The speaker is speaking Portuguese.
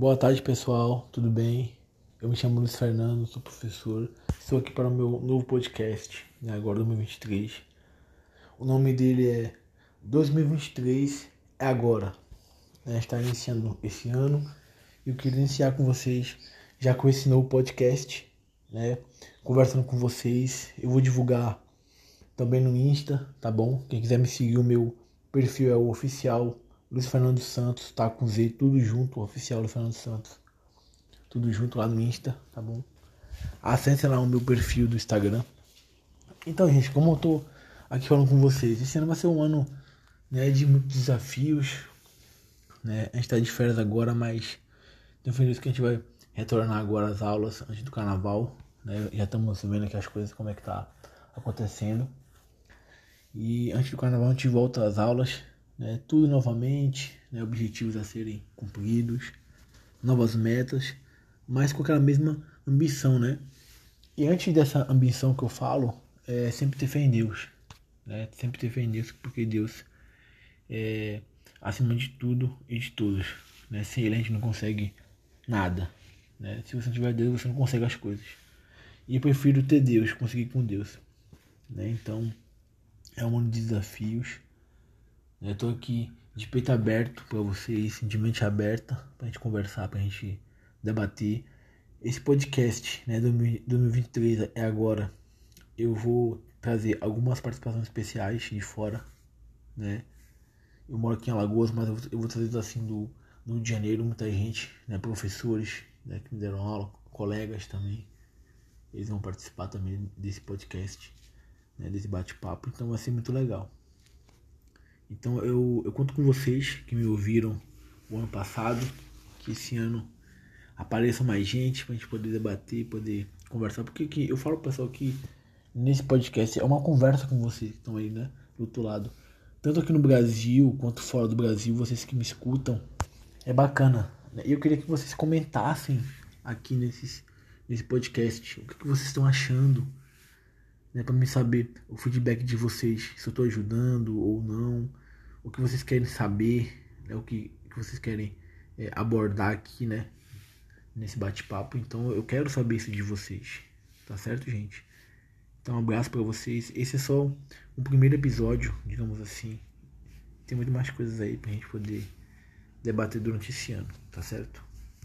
Boa tarde, pessoal. Tudo bem? Eu me chamo Luiz Fernando, sou professor. Estou aqui para o meu novo podcast, né, agora 2023. O nome dele é 2023 é agora. Né, está iniciando esse ano e eu queria iniciar com vocês já com esse novo podcast, né? Conversando com vocês. Eu vou divulgar também no Insta, tá bom? Quem quiser me seguir, o meu perfil é o oficial Luiz Fernando Santos, tá com Z, tudo junto, oficial Luiz Fernando Santos. Tudo junto lá no Insta, tá bom? Acesse lá o meu perfil do Instagram. Então, gente, como eu tô aqui falando com vocês, esse ano vai ser um ano né, de muitos desafios. Né? A gente tá de férias agora, mas tenho certeza que a gente vai retornar agora às aulas antes do carnaval. Né? Já estamos vendo aqui as coisas, como é que tá acontecendo. E antes do carnaval a gente volta às aulas né, tudo novamente, né, objetivos a serem cumpridos, novas metas, mas com aquela mesma ambição, né? E antes dessa ambição que eu falo, é sempre ter fé em Deus, né? Sempre ter fé em Deus, porque Deus é acima de tudo e de todos, né? Sem Ele a gente não consegue nada, né? Se você não tiver Deus, você não consegue as coisas. E eu prefiro ter Deus, conseguir com Deus, né? Então, é um ano de desafios, eu tô aqui de peito aberto para vocês, de mente aberta, pra gente conversar, pra gente debater. Esse podcast, né, 2023 é agora. Eu vou trazer algumas participações especiais de fora, né? Eu moro aqui em Alagoas, mas eu vou, eu vou trazer assim do, do Rio de Janeiro, muita gente, né, professores, né, que me deram aula, colegas também. Eles vão participar também desse podcast, né, desse bate-papo, então vai ser muito legal. Então eu, eu conto com vocês que me ouviram o ano passado, que esse ano apareça mais gente pra gente poder debater, poder conversar. Porque que eu falo pessoal que nesse podcast é uma conversa com vocês que estão aí, né? Do outro lado. Tanto aqui no Brasil quanto fora do Brasil, vocês que me escutam. É bacana. Né? E eu queria que vocês comentassem aqui nesses, nesse podcast o que, que vocês estão achando né, para me saber o feedback de vocês, se eu estou ajudando ou não, o que vocês querem saber, né, o que, que vocês querem é, abordar aqui, né, nesse bate-papo. Então eu quero saber isso de vocês, tá certo, gente? Então um abraço para vocês. Esse é só um primeiro episódio, digamos assim. Tem muito mais coisas aí pra gente poder debater durante esse ano, tá certo?